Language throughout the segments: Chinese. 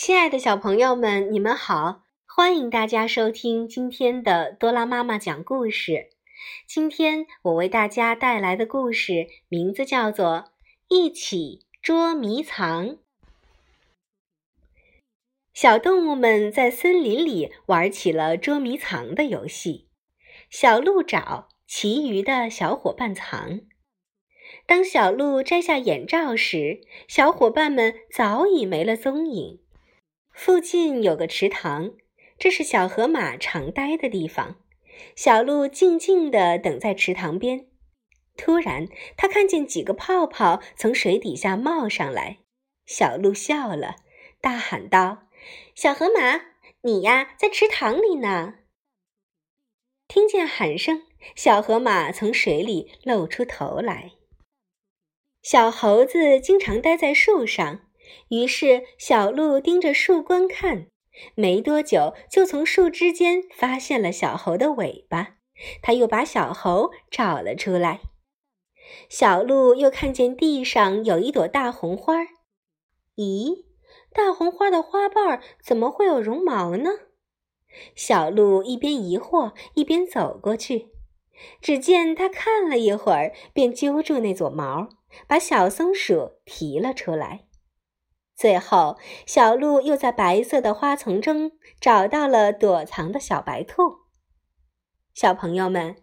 亲爱的小朋友们，你们好！欢迎大家收听今天的多拉妈妈讲故事。今天我为大家带来的故事名字叫做《一起捉迷藏》。小动物们在森林里玩起了捉迷藏的游戏，小鹿找，其余的小伙伴藏。当小鹿摘下眼罩时，小伙伴们早已没了踪影。附近有个池塘，这是小河马常待的地方。小鹿静静地等在池塘边。突然，它看见几个泡泡从水底下冒上来。小鹿笑了，大喊道：“小河马，你呀，在池塘里呢！”听见喊声，小河马从水里露出头来。小猴子经常待在树上。于是，小鹿盯着树观看，没多久就从树枝间发现了小猴的尾巴。他又把小猴找了出来。小鹿又看见地上有一朵大红花。咦，大红花的花瓣怎么会有绒毛呢？小鹿一边疑惑，一边走过去。只见他看了一会儿，便揪住那撮毛，把小松鼠提了出来。最后，小鹿又在白色的花丛中找到了躲藏的小白兔。小朋友们，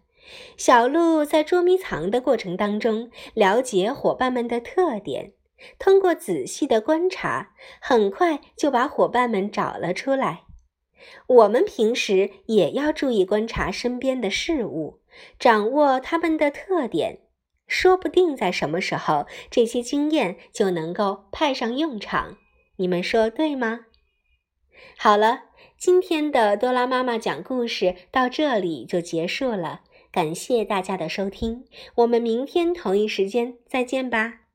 小鹿在捉迷藏的过程当中，了解伙伴们的特点，通过仔细的观察，很快就把伙伴们找了出来。我们平时也要注意观察身边的事物，掌握它们的特点。说不定在什么时候，这些经验就能够派上用场。你们说对吗？好了，今天的多拉妈妈讲故事到这里就结束了。感谢大家的收听，我们明天同一时间再见吧。